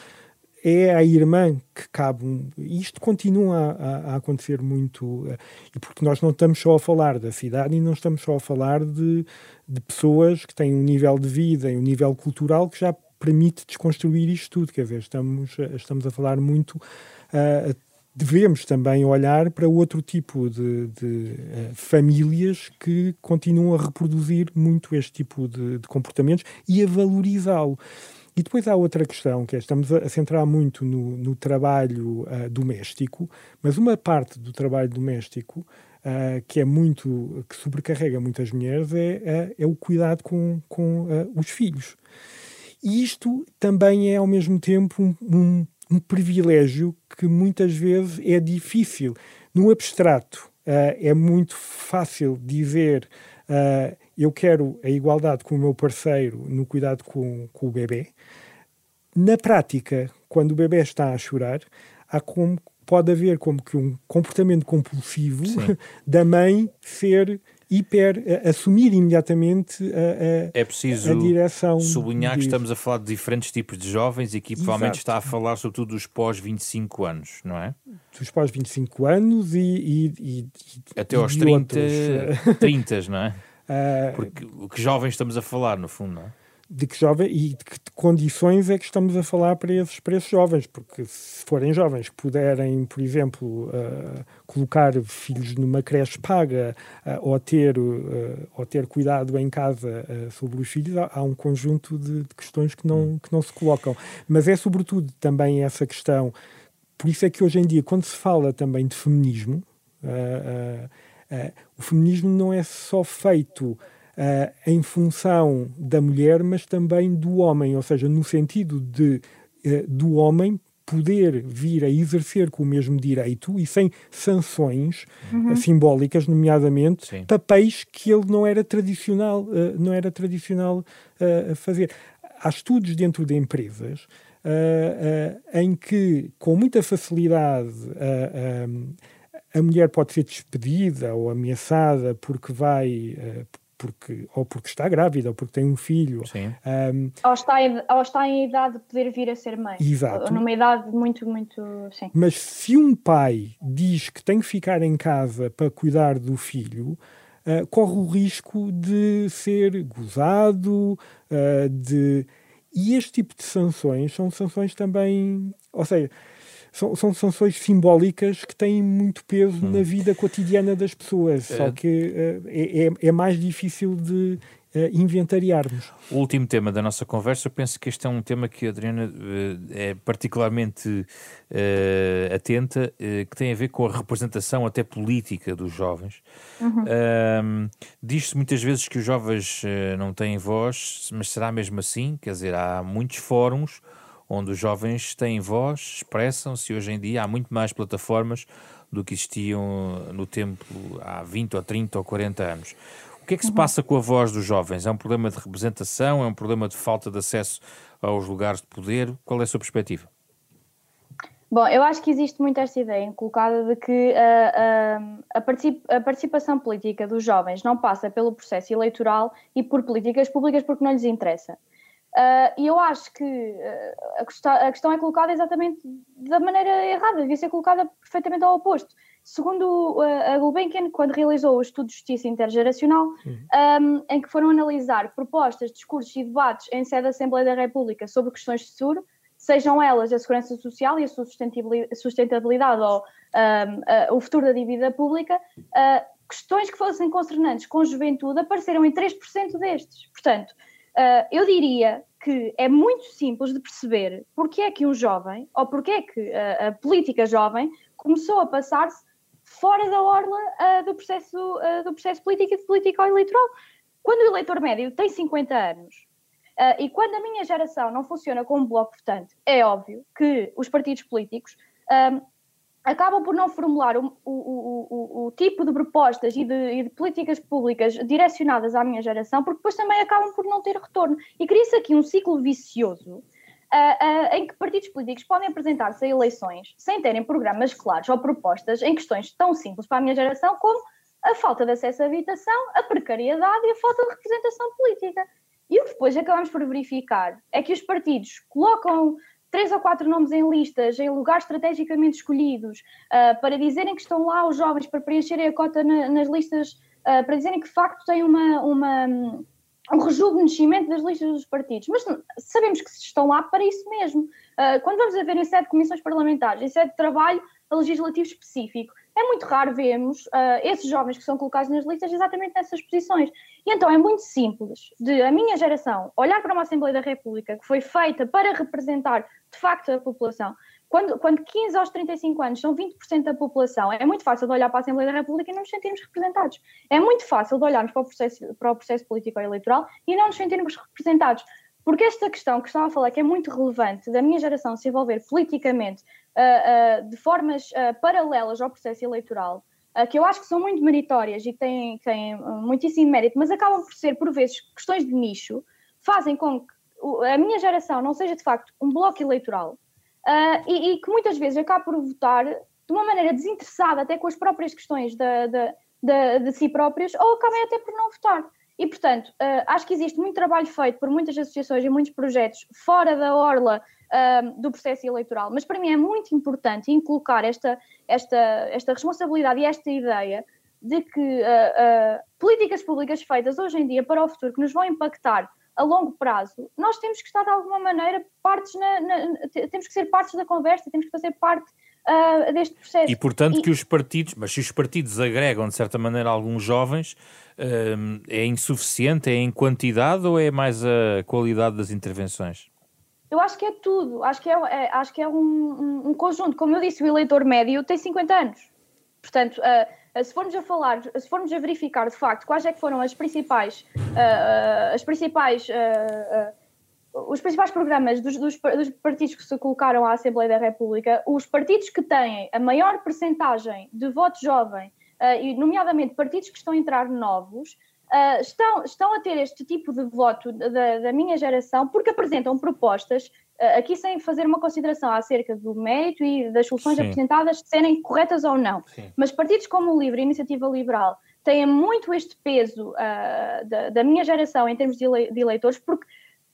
é a irmã que cabe. Um, isto continua a, a, acontecer muito, eh, e porque nós não estamos só a falar da cidade e não estamos só a falar de, de pessoas que têm um nível de vida e um nível cultural que já permite desconstruir isto tudo. Quer dizer, estamos, estamos a falar muito uh, devemos também olhar para outro tipo de, de uh, famílias que continuam a reproduzir muito este tipo de, de comportamentos e a valorizá-lo. E depois há outra questão, que é, estamos a, centrar muito no, no trabalho uh, doméstico, mas uma parte do trabalho doméstico uh, que é muito, que sobrecarrega muitas mulheres é, é o cuidado com, com os filhos. E isto também é, ao mesmo tempo, um, um um privilégio que muitas vezes é difícil. No abstrato, uh, é muito fácil dizer uh, eu quero a igualdade com o meu parceiro no cuidado com, com o bebê. Na prática, quando o bebê está a chorar, há como, pode haver como que um comportamento compulsivo Sim. da mãe ser hiper assumir imediatamente a, a, é preciso a direção. Sublinhar que estamos a falar de diferentes tipos de jovens e que provavelmente está a falar sobretudo dos pós-25 anos, não é? Dos pós-25 anos e, e, e, até aos 30, 30, não é? Uh, Porque que jovens estamos a falar, no fundo, não é? De que jovem e de que condições é que estamos a falar para esses, para esses jovens, porque se forem jovens que puderem, por exemplo, uh, colocar filhos numa creche paga uh, ou, ter, uh, ou ter cuidado em casa sobre os filhos, há, há um conjunto de, de, questões que não, que não se colocam. Mas é sobretudo também essa questão, por isso é que hoje em dia, quando se fala também de feminismo, o feminismo não é só feito uh, em função da mulher, mas também do homem, ou seja, no sentido de uh, do homem poder vir a exercer com o mesmo direito e sem sanções uhum. simbólicas, nomeadamente Sim. papéis que ele não era tradicional, uh, não era tradicional uh, fazer. Há estudos dentro de empresas uh, em que, com muita facilidade, a mulher pode ser despedida ou ameaçada porque vai porque, ou porque está grávida, ou porque tem um filho. Um, ou, está em, ou está em idade de poder vir a ser mãe. Exato. Ou numa idade muito, muito. Sim. Mas se um pai diz que tem que ficar em casa para cuidar do filho, uh, corre o risco de ser gozado, uh, de. E este tipo de sanções são sanções também. Ou seja, são, são sanções simbólicas que têm muito peso hum. na vida cotidiana das pessoas, é. só que uh, é, é, mais difícil de uh, inventariarmos. O último tema da nossa conversa, eu penso que este é um tema que a Adriana uh, é particularmente atenta, que tem a ver com a representação até política dos jovens. Uhum. Diz-se muitas vezes que os jovens não têm voz, mas será mesmo assim? Quer dizer, há muitos fóruns onde os jovens têm voz, expressam-se. Hoje em dia há muito mais plataformas do que existiam no tempo há 20 ou 30 ou 40 anos. O que é que se uhum. passa com a voz dos jovens? É um problema de representação? É um problema de falta de acesso aos lugares de poder? Qual é a sua perspectiva? Bom, eu acho que existe muito esta ideia colocada de que uh, uh, a, particip a, participação política dos jovens não passa pelo processo eleitoral e por políticas públicas porque não lhes interessa. Uh, e eu acho que uh, a, questão, a, questão, é colocada exatamente da maneira errada, devia ser colocada perfeitamente ao oposto. Segundo uh, a Gulbenkian, quando realizou o estudo de justiça intergeracional, uhum. um, em que foram analisar propostas, discursos e debates em sede da Assembleia da República sobre questões de seguro, sejam elas a segurança social e a sua sustentabilidade ou um, o futuro da dívida pública, questões que fossem concernantes com juventude apareceram em 3% destes. Portanto, Uh, eu diria que é muito simples de perceber porque é que um jovem, ou porque é que a, a política jovem começou a passar-se fora da orla do, processo, do processo político e de política eleitoral. Quando o eleitor médio tem 50 anos e quando a minha geração não funciona como bloco votante, é óbvio que os partidos políticos acabam por não formular o, o, o, o tipo de propostas e de, e de, políticas públicas direcionadas à minha geração, porque depois também acabam por não ter retorno. E cria-se aqui um ciclo vicioso uh, uh, em que partidos políticos podem apresentar-se a eleições sem terem programas claros ou propostas em questões tão simples para a minha geração como a falta de acesso à habitação, a precariedade e a falta de representação política. E o que depois acabamos por verificar é que os partidos colocam três ou quatro nomes em listas, em lugares estrategicamente escolhidos, uh, para dizerem que estão lá os jovens para preencherem a cota na, nas listas, uh, para dizerem que de facto tem uma, uma, um rejuvenescimento das listas dos partidos. Mas sabemos que estão lá para isso mesmo. Uh, quando vamos a ver em sede de comissões parlamentares, em sede de trabalho legislativo específico, é muito raro vermos uh, esses jovens que são colocados nas listas exatamente nessas posições. E então é muito simples de a minha geração olhar para uma Assembleia da República que foi feita para representar de facto a população. Quando, quando 15 aos 35 anos são 20% da população, é muito fácil de olhar para a Assembleia da República e não nos sentirmos representados. É muito fácil de olharmos para o processo, para o processo político ou eleitoral e não nos sentirmos representados. Porque esta questão que estava a falar, que é muito relevante, da minha geração se envolver politicamente uh, uh, de formas uh, paralelas ao processo eleitoral, que eu acho que são muito meritórias e têm, têm muitíssimo mérito, mas acabam por ser, por vezes, questões de nicho, fazem com que a minha geração não seja de facto um bloco eleitoral e, e, que muitas vezes acaba por votar de uma maneira desinteressada, até com as próprias questões de, de, de, de si próprios, ou acabem até por não votar. E, portanto, uh, acho que existe muito trabalho feito por muitas associações e muitos projetos fora da orla uh, do processo eleitoral, mas para mim é muito importante colocar esta, esta, esta responsabilidade e esta ideia de que uh, políticas públicas feitas hoje em dia para o futuro, que nos vão impactar a longo prazo, nós temos que estar de alguma maneira partes na, na, temos que ser partes da conversa, temos que fazer parte uh, deste processo. E portanto e, que os partidos, mas se os partidos agregam de certa maneira alguns jovens, uh, é insuficiente, é em quantidade ou é mais a qualidade das intervenções? Eu acho que é tudo, acho que é, é acho que é um, um, um, conjunto. Como eu disse, o eleitor médio tem 50 anos. Portanto, uh, se formos a falar, se formos a verificar de facto quais é que foram as principais, uh, as principais, os principais programas dos, dos, dos, partidos que se colocaram à Assembleia da República, os partidos que têm a maior percentagem de voto jovem, e nomeadamente partidos que estão a entrar novos, uh, estão, estão a ter este tipo de voto da, da minha geração porque apresentam propostas, uh, aqui sem fazer uma consideração acerca do mérito e das soluções Sim. apresentadas serem corretas ou não. Sim. Mas partidos como o Livre, a Iniciativa Liberal, têm muito este peso uh, da, da, minha geração em termos de, ele, de eleitores, porque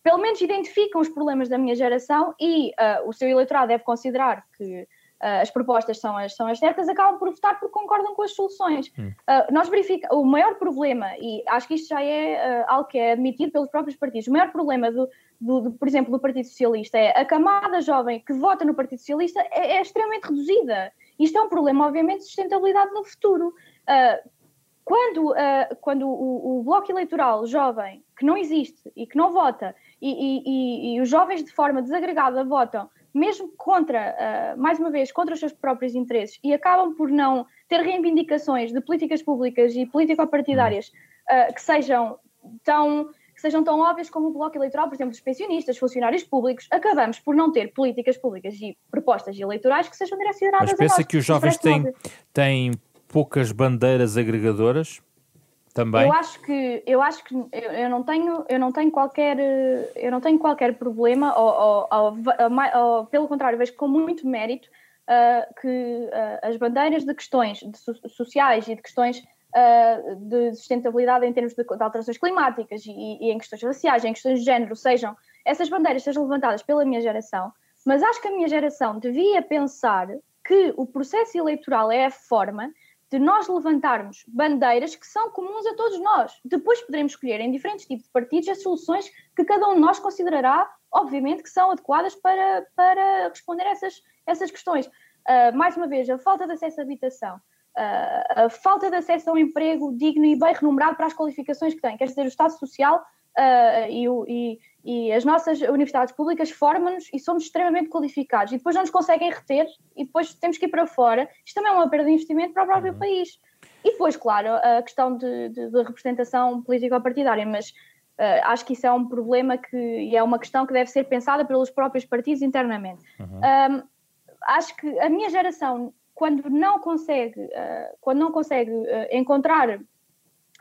pelo menos identificam os problemas da minha geração e uh, o seu eleitorado deve considerar que as propostas são as, são as certas, acabam por votar porque concordam com as soluções. Hum. Uh, nós verificamos, o maior problema, e acho que isto já é uh, algo que é admitido pelos próprios partidos, o maior problema do, do, do, por exemplo, do Partido Socialista é a camada jovem que vota no Partido Socialista é, é extremamente reduzida. Isto é um problema, obviamente, de sustentabilidade no futuro. quando quando o, o, bloco eleitoral jovem, que não existe e que não vota, e, e, e, e os jovens de forma desagregada votam mesmo contra, uh, mais uma vez, contra os seus próprios interesses e acabam por não ter reivindicações de políticas públicas e político-partidárias uh, que sejam tão que sejam tão óbvias como o bloco eleitoral, por exemplo, dos pensionistas, funcionários públicos, acabamos por não ter políticas públicas e propostas eleitorais que sejam direcionadas Mas pensa a nós. que os jovens têm, têm poucas bandeiras agregadoras? Também? Eu acho que eu acho que eu, eu, não tenho eu não tenho qualquer eu não tenho qualquer problema ou, ou, ou, ou pelo contrário vejo com muito mérito uh, que uh, as bandeiras de questões de so sociais e de questões uh, de sustentabilidade em termos de, de alterações climáticas e, e, em questões raciais, em questões de género sejam essas bandeiras sejam levantadas pela minha geração, mas acho que a minha geração devia pensar que o processo eleitoral é a forma de nós levantarmos bandeiras que são comuns a todos nós. Depois poderemos escolher em diferentes tipos de partidos as soluções que cada um de nós considerará, obviamente, que são adequadas para, para responder a essas, essas questões. Uh, mais uma vez, a falta de acesso à habitação, a falta de acesso a um emprego digno e bem remunerado para as qualificações que têm, quer dizer, o Estado Social uh, e, e, e, as nossas universidades públicas formam-nos e somos extremamente qualificados e depois não nos conseguem reter e depois temos que ir para fora. Isto também é uma perda de investimento para o próprio uhum. país. E depois, claro, a questão de, de, de representação político-partidária, mas uh, acho que isso é um problema que, e é uma questão que deve ser pensada pelos próprios partidos internamente. Uhum. Um, acho que a minha geração, quando não consegue, uh, quando não consegue uh, encontrar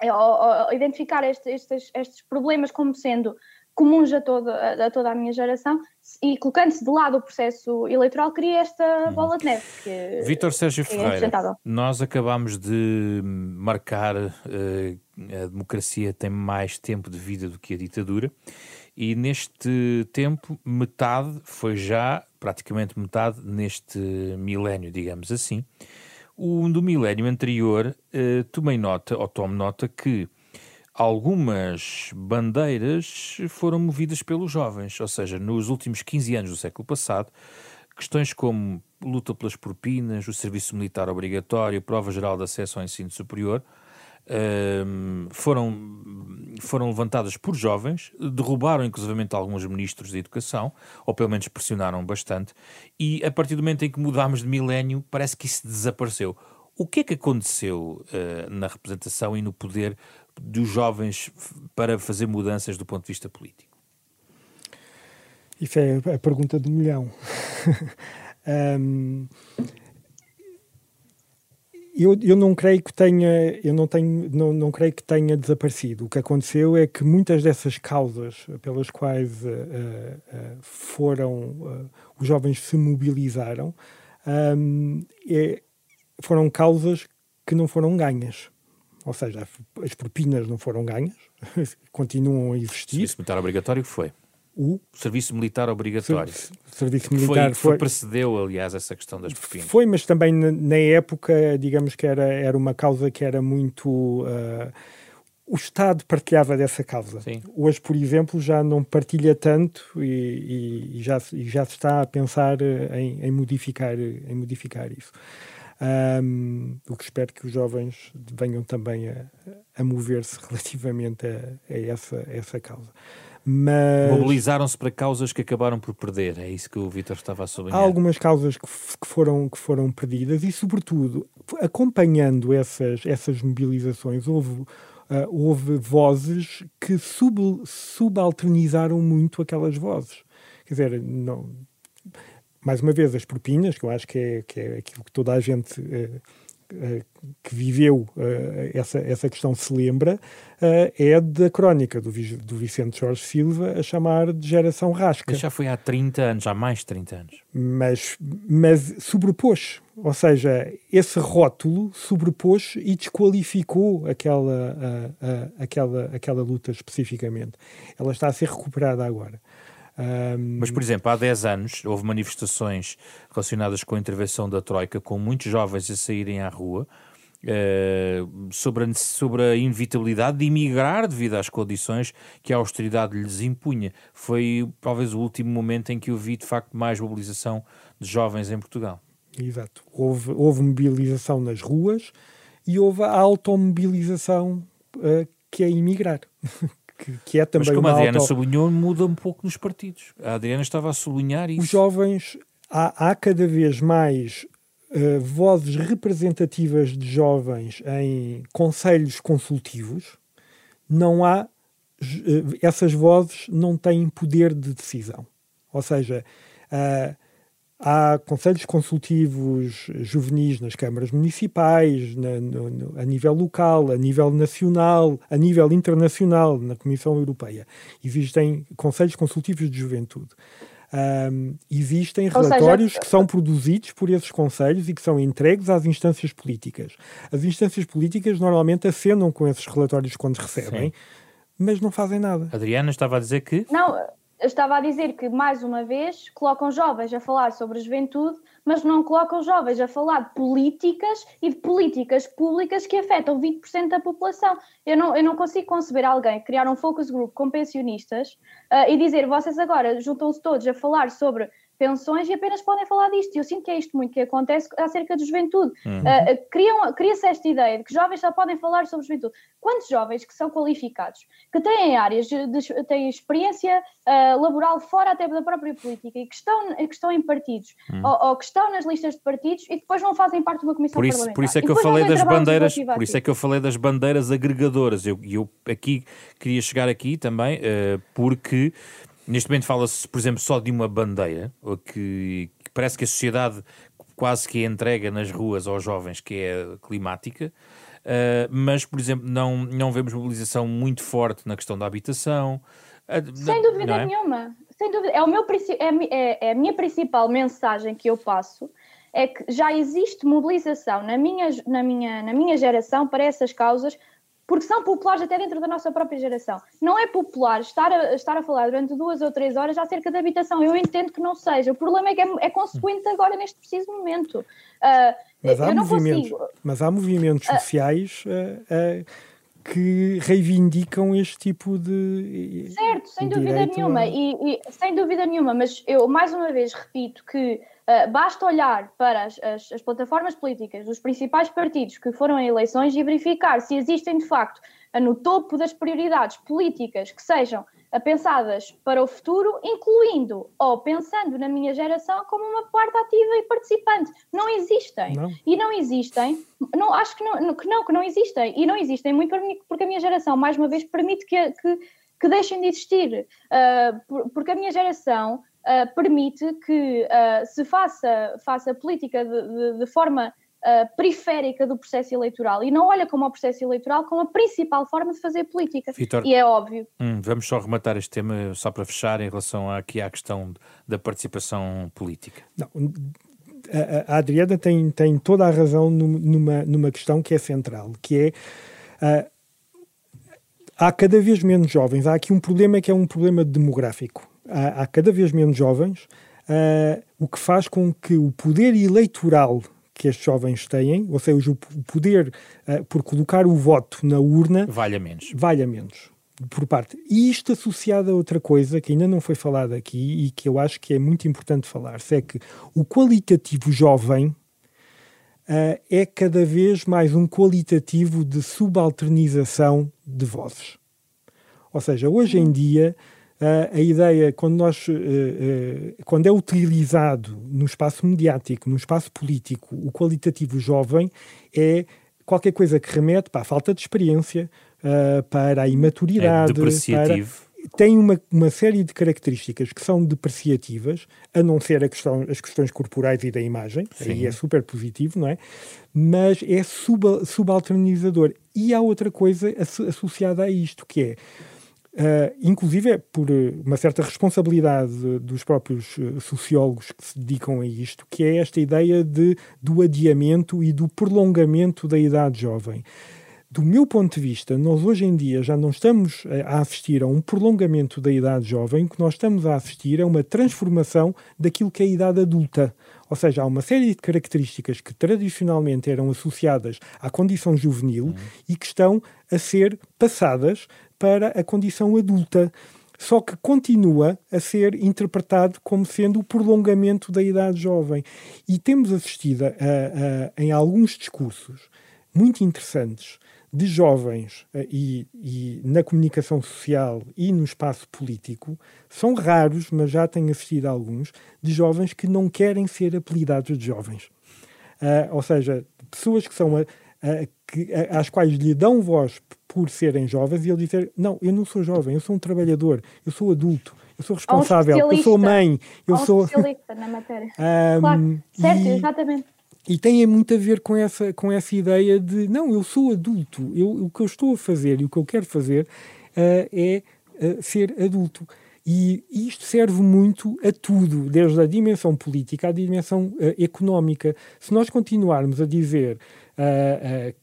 é, ou, ou identificar este, estes, estes problemas como sendo comuns a toda, a toda a minha geração e colocando-se de lado o processo eleitoral cria esta uhum. bola de neve. Vítor Sérgio é Ferreira, nós acabamos de marcar uh, a democracia tem mais tempo de vida do que a ditadura e neste tempo metade foi já praticamente metade neste milénio, digamos assim. O do milénio anterior, uh, tomei nota, ou tomo nota, que algumas bandeiras foram movidas pelos jovens, ou seja, nos últimos 15 anos do século passado, questões como luta pelas propinas, o serviço militar obrigatório, prova geral de acesso ao ensino superior, foram, foram levantadas por jovens, derrubaram inclusivamente alguns ministros da educação, ou pelo menos pressionaram bastante, e a partir do momento em que mudámos de milénio, parece que isso desapareceu. O que é que aconteceu uh, na representação e no poder dos jovens para fazer mudanças do ponto de vista político? Isso é a pergunta do milhão. um, eu, eu não creio que tenha eu não tenho não, não creio que tenha desaparecido. O que aconteceu é que muitas dessas causas pelas quais uh, uh, foram os jovens se mobilizaram um, é, foram causas que não foram ganhas. Ou seja as propinas não foram ganhas continuam a existir. Serviço militar obrigatório foi o serviço militar obrigatório. serviço militar foi, foi, precedeu, aliás, essa questão das propinas. Foi, mas também na, época, digamos que era, era uma causa que era muito. Uh, o Estado partilhava dessa causa. Sim. Hoje, por exemplo, já não partilha tanto e, e, e, já, e já se está a pensar em, em modificar, em modificar isso. Um, o que espero que os jovens venham também a, a mover-se relativamente a, a, essa, a essa causa. Mas... Mobilizaram-se para causas que acabaram por perder, é isso que o Vítor estava a sublinhar. Há algumas causas que, que, foram, que foram perdidas e, sobretudo, acompanhando essas, essas mobilizações, houve, uh, houve vozes que sub, subalternizaram muito aquelas vozes. Quer dizer, não, mais uma vez, as propinas, que eu acho que é, que é aquilo que toda a gente uh, que viveu uh, essa, essa questão se lembra, é da crónica do, do Vicente Jorge Silva a chamar de geração rasca. Mas já foi há 30 anos, há mais de 30 anos. Mas, mas sobrepôs, ou seja, esse rótulo sobrepôs e desqualificou aquela, aquela, aquela luta especificamente. Ela está a ser recuperada agora. Um... Mas, por exemplo, há 10 anos houve manifestações relacionadas com a intervenção da Troika, com muitos jovens a saírem à rua. Uh, sobre, a, sobre a inevitabilidade de emigrar devido às condições que a austeridade lhes impunha. Foi talvez o último momento em que eu vi de facto mais mobilização de jovens em Portugal. Exato. Houve, houve mobilização nas ruas e houve a automobilização uh, que é emigrar. que, que é também Mas como a Adriana auto... sublinhou, muda um pouco nos partidos. A Adriana estava a sublinhar isso. Os jovens, há, há cada vez mais uh, vozes representativas de jovens em conselhos consultivos. Não há, uh, essas vozes não têm poder de decisão. Ou seja, uh, Há conselhos consultivos juvenis nas câmaras municipais, na, no, a nível local, a nível nacional, a nível internacional, na Comissão Europeia. Existem conselhos consultivos de juventude. Um, existem relatórios seja, que são produzidos por esses conselhos e que são entregues às instâncias políticas. As instâncias políticas normalmente acenam com esses relatórios quando recebem, Sim. mas não fazem nada. Adriana estava a dizer que. Não, eu estava a dizer que, mais uma vez, colocam jovens a falar sobre juventude, mas não colocam jovens a falar de políticas e de políticas públicas que afetam 20% da população. Eu não, eu não consigo conceber alguém criar um focus group com pensionistas uh, e dizer vocês agora juntam-se todos a falar sobre pensões e apenas podem falar disto. E eu sinto que é isto muito que acontece acerca de juventude. Uhum. Uh, criam, cria-se esta ideia de que jovens só podem falar sobre juventude. Quantos jovens que são qualificados, que têm áreas, de, têm experiência uh, laboral fora até da própria política e que estão, que estão em partidos uhum. ou, ou, que estão nas listas de partidos e depois não fazem parte de uma comissão por isso, parlamentar. Por isso é que eu falei das bandeiras, por isso é que eu falei das bandeiras agregadoras. Eu, eu aqui queria chegar aqui também uh, porque Neste momento fala-se, por exemplo, só de uma bandeira, que, que, parece que a sociedade quase que é entrega nas ruas aos jovens, que é climática, uh, mas, por exemplo, não, não vemos mobilização muito forte na questão da habitação. Uh, Sem dúvida é? nenhuma. Sem dúvida. É, o meu, é, é, é a minha principal mensagem que eu passo é que já existe mobilização na minha, na minha, na minha geração para essas causas porque são populares até dentro da nossa própria geração. Não é popular estar a, estar a falar durante duas ou três horas acerca da habitação. Eu entendo que não seja. O problema é que é, é consequente agora neste preciso momento. Uh, mas, há movimentos, mas há movimentos uh, sociais uh, que reivindicam este tipo de. Certo, sem dúvida nenhuma. A... E, e, sem dúvida nenhuma, mas eu mais uma vez repito que Uh, basta olhar para as, as, as, plataformas políticas dos principais partidos que foram em eleições e verificar se existem de facto uh, no topo das prioridades políticas que sejam uh, pensadas para o futuro, incluindo ou pensando na minha geração como uma parte ativa e participante. Não existem. Não. E não existem, não, acho que não, que não, que não existem. E não existem muito porque a minha geração, mais uma vez, permite que, que, que deixem de existir. porque a minha geração uh, permite que uh, se faça, faça política de, de, de forma uh, periférica do processo eleitoral e não olha como o processo eleitoral como a principal forma de fazer política. Victor, e é óbvio. Hum, vamos só rematar este tema, só para fechar, em relação aqui à questão da participação política. Não, a, Adriana tem, tem toda a razão numa, numa questão que é central, que é uh, há cada vez menos jovens. Há aqui um problema que é um problema demográfico há, há cada vez menos jovens, uh, o que faz com que o poder eleitoral que estes jovens têm, ou seja, o poder uh, por colocar o voto na urna valha menos. Valha menos por parte. E isto associado a outra coisa que ainda não foi falada aqui e que eu acho que é muito importante falar, é que o qualitativo jovem uh, é cada vez mais um qualitativo de subalternização de vozes. Ou seja, hoje em dia a ideia, quando, nós, uh, uh, quando é utilizado no espaço mediático, no espaço político, o qualitativo jovem é qualquer coisa que remete para a falta de experiência, para a imaturidade. É depreciativo. Para, tem uma, uma série de características que são depreciativas, a não ser a questão, as questões corporais e da imagem, Sim. aí é super positivo, não é? Mas é sub, subalternizador. E há outra coisa associada a isto, que é Uh, inclusive é por eh, uma certa responsabilidade dos próprios eh, sociólogos que se dedicam a isto, que é esta ideia de, do adiamento e do prolongamento da idade jovem. Do meu ponto de vista, nós hoje em dia já não estamos a assistir a um prolongamento da idade jovem, o que nós estamos a assistir é uma transformação daquilo que é a idade adulta. Ou seja, há uma série de características que tradicionalmente eram associadas à condição juvenil uhum. e que estão a ser passadas para a condição adulta, só que continua a ser interpretado como sendo o prolongamento da idade jovem. E temos assistido a, a, em alguns discursos muito interessantes de jovens e, e, na comunicação social e no espaço político, são raros, mas já tenho assistido a alguns, de jovens que não querem ser apelidados de jovens. Uh, ou seja, pessoas que são a, a, que, às quais lhe dão voz por serem jovens e ele dizer: Não, eu não sou jovem, eu sou um trabalhador, eu sou adulto, eu sou responsável, um eu sou mãe, eu um sou. especialista na matéria. um, claro, certo, e, exatamente. E tem muito a ver com essa, com essa ideia de: Não, eu sou adulto, eu, o que eu estou a fazer e o que eu quero fazer uh, é uh, ser adulto. E isto serve muito a tudo, desde a dimensão política à dimensão uh, económica. Se nós continuarmos a dizer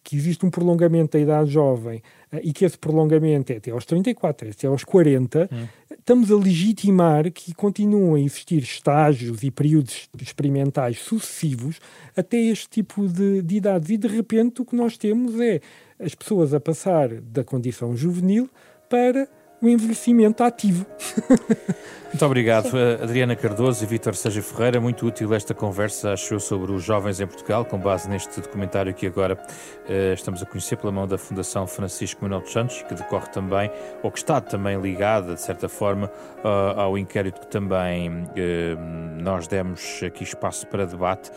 que existe um prolongamento da idade jovem e que esse prolongamento é até aos 34, é até aos 40, hum. estamos a legitimar que continuam a existir estágios e períodos experimentais sucessivos até este tipo de, de idades. E de repente o que nós temos é as pessoas a passar da condição juvenil para o envelhecimento ativo. Muito obrigado, Adriana Cardoso e Vítor Sérgio Ferreira. Muito útil esta conversa, achou, sobre os jovens em Portugal, com base neste documentário que agora uh, estamos a conhecer pela mão da Fundação Francisco Manuel dos Santos, que decorre também, ou que está também ligada, de certa forma, uh, ao inquérito que também uh, nós demos aqui espaço para debate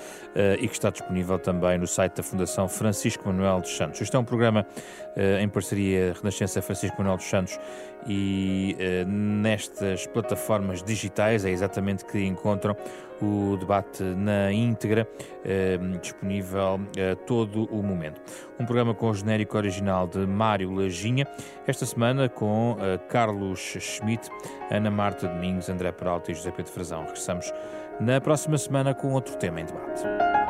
e que está disponível também no site da Fundação Francisco Manuel dos Santos. Este é um programa em parceria Renascença Francisco Manuel dos Santos e nestas plataformas digitais, é exatamente que encontram o debate na íntegra, eh, disponível a eh, todo o momento. Um programa com o genérico original de Mário Lajinha, esta semana com eh, Carlos Schmidt, Ana Marta Domingos, André Peralta e José Pedro Frazão. Regressamos na próxima semana com outro tema em debate.